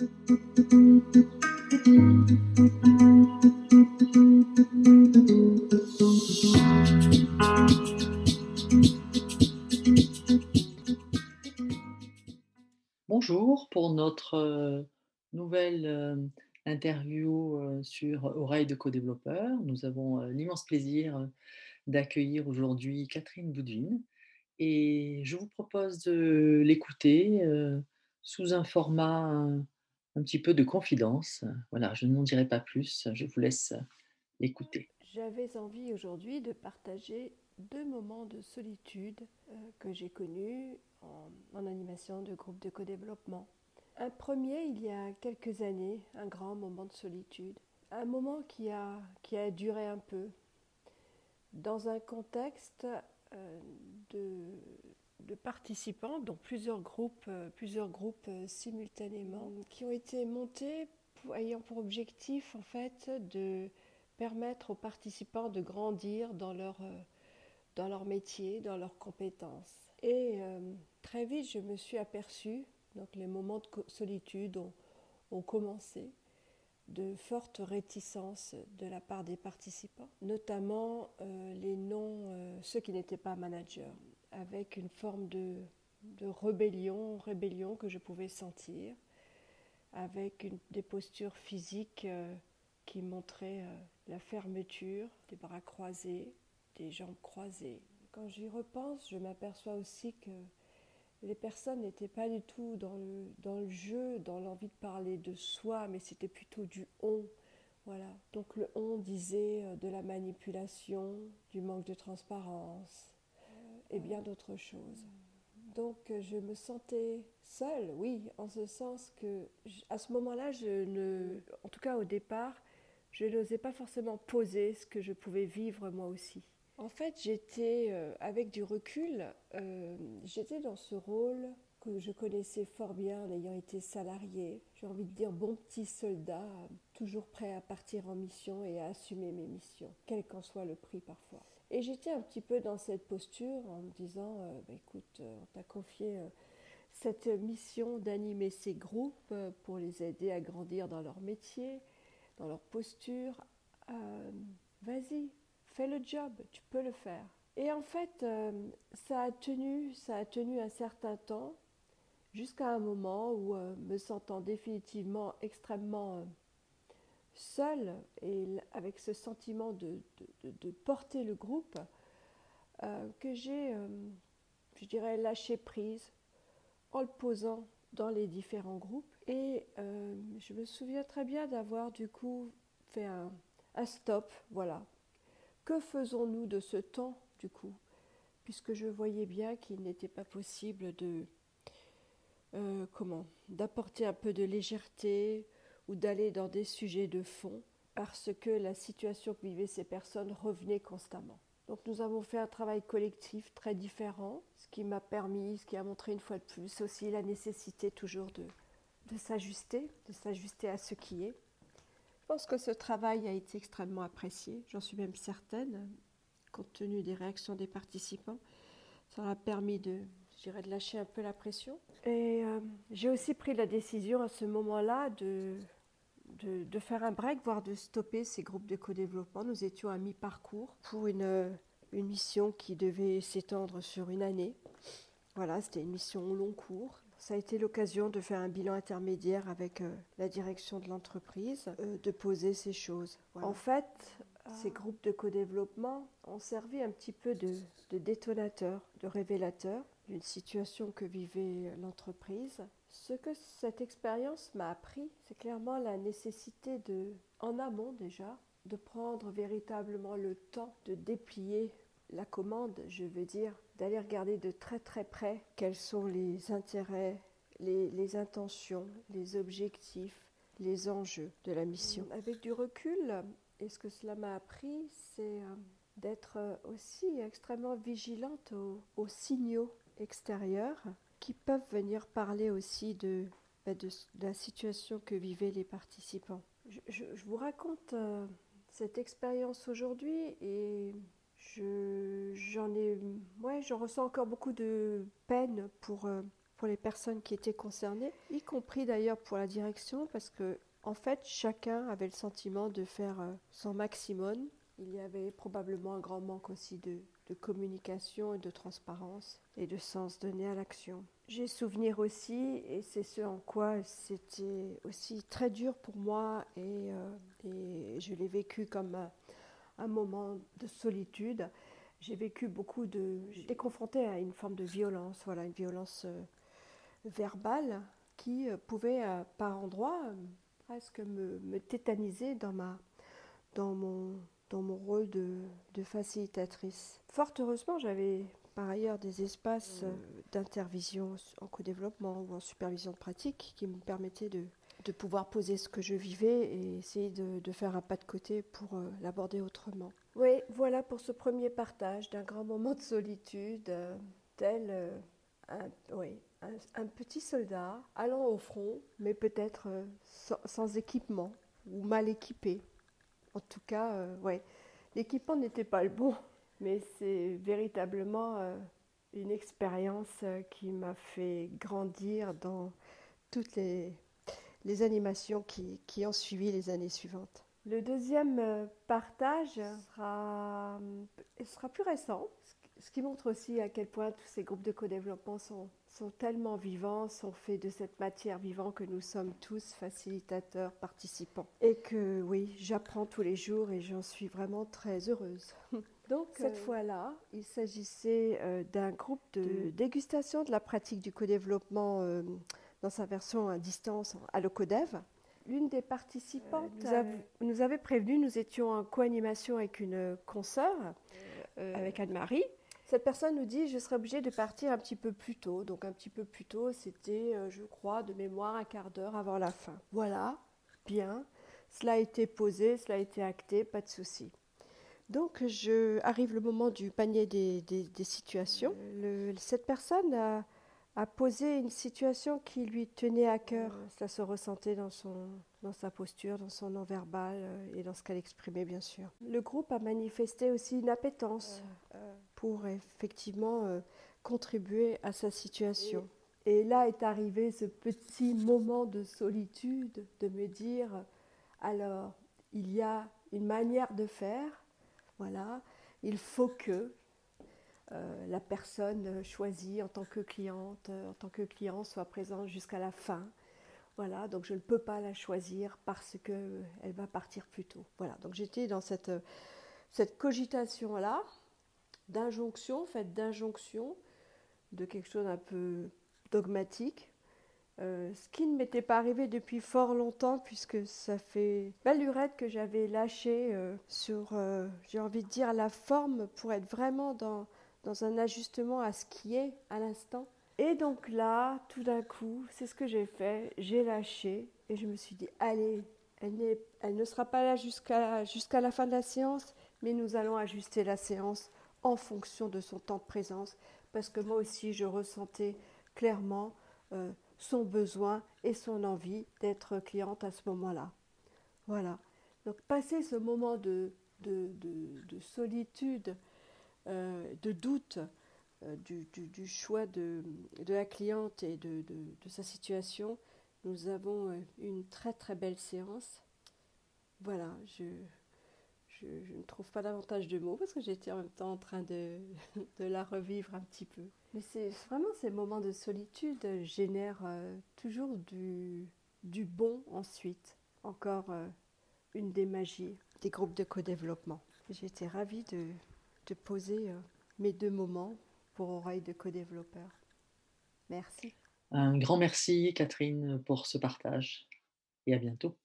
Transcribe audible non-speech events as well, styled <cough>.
Bonjour pour notre euh, nouvelle euh, interview euh, sur Oreille de co-développeur. Nous avons l'immense plaisir d'accueillir aujourd'hui Catherine Boudvin et je vous propose de l'écouter sous un format un, petit peu de confidence. Voilà, je n'en dirai pas plus, je vous laisse l'écouter. J'avais envie aujourd'hui de partager deux moments de solitude euh, que j'ai connus en, en animation de groupe de co-développement. Un premier, il y a quelques années, un grand moment de solitude. Un moment qui a, qui a duré un peu. Dans un contexte euh, de, de participants, dont plusieurs groupes, euh, plusieurs groupes euh, simultanément, qui ont été montés ayant pour objectif en fait de permettre aux participants de grandir dans leur, euh, dans leur métier, dans leurs compétences. Et très vite, je me suis aperçue, donc les moments de solitude ont, ont commencé, de fortes réticences de la part des participants, notamment les euh, ceux qui n'étaient pas managers, avec une forme de, de rébellion, rébellion que je pouvais sentir, avec une- des postures physiques euh, qui montraient euh, la fermeture, des bras croisés, des jambes croisées. Quand j'y repense, je m'aperçois aussi que les personnes n'étaient pas du tout dans le, dans le jeu, dans l'envie de parler de soi, mais c'était plutôt du on. Voilà. Donc le on disait euh, de la manipulation, du manque de transparence et bien d'autres choses. Donc euh, je me sentais seule, oui, en ce sens que à ce moment-là, je ne, en tout cas au départ, je n'osais pas forcément poser ce que je pouvais vivre moi aussi. En fait, j'étais, euh, avec du recul, euh, j'étais dans ce rôle que je connaissais fort bien en ayant été salarié. J'ai envie de dire bon petit soldat, toujours prêt à partir en mission et à assumer mes missions, quel qu'en soit le prix parfois. Et j'étais un petit peu dans cette posture en me disant, euh, bah, écoute, euh, on t'a confié euh, cette mission d'animer ces groupes pour les aider à grandir dans leur métier, dans leur posture. Vas-y, fais le job, tu peux le faire. Et en fait, ça a tenu, ça a tenu un certain temps, jusqu'à un moment où, euh, me sentant définitivement extrêmement euh, seule et avec ce sentiment de, de- porter le groupe, euh, que j'ai, euh, je dirais, lâché prise en le posant dans les différents groupes. Et je me souviens très bien d'avoir du coup fait un, un stop, voilà. Que faisons-nous de ce temps du coup? Puisque je voyais bien qu'il n'était pas possible de, euh, comment, d'apporter un peu de légèreté ou d'aller dans des sujets de fond parce que la situation que vivaient ces personnes revenait constamment. Donc nous avons fait un travail collectif très différent, ce qui m'a permis, ce qui a montré une fois de plus aussi la nécessité toujours de, de s'ajuster, de s'ajuster à ce qui est. Je pense que ce travail a été extrêmement apprécié, j'en suis même certaine, compte tenu des réactions des participants. Ça a permis de, je dirais, de lâcher un peu la pression. Et euh, j'ai aussi pris la décision à ce moment-là de, de, de faire un break, voire de stopper ces groupes de co-développement. Nous étions à mi-parcours pour une, euh, une mission qui devait s'étendre sur une année. Voilà, c'était une mission au long cours. Ça a été l'occasion de faire un bilan intermédiaire avec euh, la direction de l'entreprise, euh, de poser ces choses. Voilà. En fait, ces groupes de co-développement ont servi un petit peu de, de détonateur, de révélateur d'une situation que vivait l'entreprise. Ce que cette expérience m'a appris, c'est clairement la nécessité de, en amont déjà, de prendre véritablement le temps de déplier la commande, je veux dire, d'aller regarder de très très près quels sont les intérêts, les, les intentions, les objectifs, les enjeux de la mission. Avec du recul, et ce que cela m'a appris, c'est euh, d'être euh, aussi extrêmement vigilante aux, aux signaux extérieurs qui peuvent venir parler aussi de, bah, la situation que vivaient les participants. Je, vous raconte euh, cette expérience aujourd'hui et je, j'en ressens encore beaucoup de peine pour, pour les personnes qui étaient concernées, y compris d'ailleurs pour la direction, parce que en fait, chacun avait le sentiment de faire euh, son maximum. Il y avait probablement un grand manque aussi de, communication et de transparence et de sens donné à l'action. J'ai souvenir aussi, et c'est ce en quoi c'était aussi très dur pour moi, et, euh, je l'ai vécu comme un, moment de solitude. J'ai vécu beaucoup de. J'étais confrontée à une forme de violence, voilà, une violence euh, verbale qui pouvait, par endroits, presque me, tétaniser dans, ma, dans, mon, dans mon rôle de, facilitatrice. Fort heureusement, j'avais par ailleurs des espaces d'intervision en co-développement ou en supervision de pratique qui me permettaient de, de pouvoir poser ce que je vivais et essayer de, faire un pas de côté pour euh, l'aborder autrement. Oui, voilà pour ce premier partage d'un grand moment de solitude, euh, tel euh, un, oui, un, petit soldat allant au front, mais peut-être sans, sans, équipement ou mal équipé. En tout cas, ouais, l'équipement n'était pas le bon, mais c'est véritablement une expérience qui m'a fait grandir dans toutes les animations qui, ont suivi les années suivantes. Le deuxième euh, partage sera, euh, sera plus récent, ce qui montre aussi à quel point tous ces groupes de co-développement sont, sont tellement vivants, sont faits de cette matière vivante que nous sommes tous facilitateurs, participants. Et que oui, j'apprends tous les jours et j'en suis vraiment très heureuse. <laughs> Donc cette euh... fois-là, il s'agissait euh, d'un groupe de, de, dégustation de la pratique du co-développement euh, dans sa version à distance à l'OCODEV. L'une des participantes nous, a, nous, avait prévenu, nous étions en co-animation avec une consoeur, avec Anne-Marie. Cette personne nous dit, je serais obligée de partir un petit peu plus tôt. Donc un petit peu plus tôt, c'était, euh, je crois, de mémoire, un quart d'heure avant la fin. Voilà, bien. Cela a été posé, cela a été acté, pas de souci. Donc, je, arrive le moment du panier des, des, des situations. Le, cette personne a, a posé une situation qui lui tenait à cœur. Ça se ressentait dans, son, dans sa posture, dans son non-verbal euh, et dans ce qu'elle exprimait, bien sûr. Le groupe a manifesté aussi une appétence pour effectivement euh, contribuer à sa situation. Et là est arrivé ce petit moment de solitude, de me dire, alors, il y a une manière de faire, voilà, il faut que, euh, la personne choisie en tant que cliente, euh, en tant que client, soit présente jusqu'à la fin. Voilà, donc je ne peux pas la choisir parce qu'elle va partir plus tôt. Voilà, donc j'étais dans cette, cette cogitation-là, d'injonction, faite d'injonction, de quelque chose un peu dogmatique, euh, ce qui ne m'était pas arrivé depuis fort longtemps, puisque ça fait belle lurette que j'avais lâché euh, sur, euh, j'ai envie de dire, la forme pour être vraiment dans dans un ajustement à ce qui est à l'instant. Et donc là, tout d'un coup, c'est ce que j'ai fait, j'ai lâché et je me suis dit, allez, elle, ne sera pas là jusqu'à jusqu'à la fin de la séance, mais nous allons ajuster la séance en fonction de son temps de présence, parce que moi aussi, je ressentais clairement euh, son besoin et son envie d'être cliente à ce moment-là. Voilà. Donc, passer ce moment de, de, de, de solitude, euh, de doute euh, du, du, choix de, la cliente et de, sa situation, nous avons une très très belle séance. Voilà, je, je, je ne trouve pas davantage de mots parce que j'étais en même temps en train de, <laughs> de la revivre un petit peu. Mais c'est vraiment ces moments de solitude génèrent euh, toujours du, du bon ensuite. Encore euh, une des magies des groupes de co-développement. J'étais ravie de, de poser euh, mes deux moments pour Oreille de co-développeur. Merci. Un grand merci Catherine pour ce partage et à bientôt.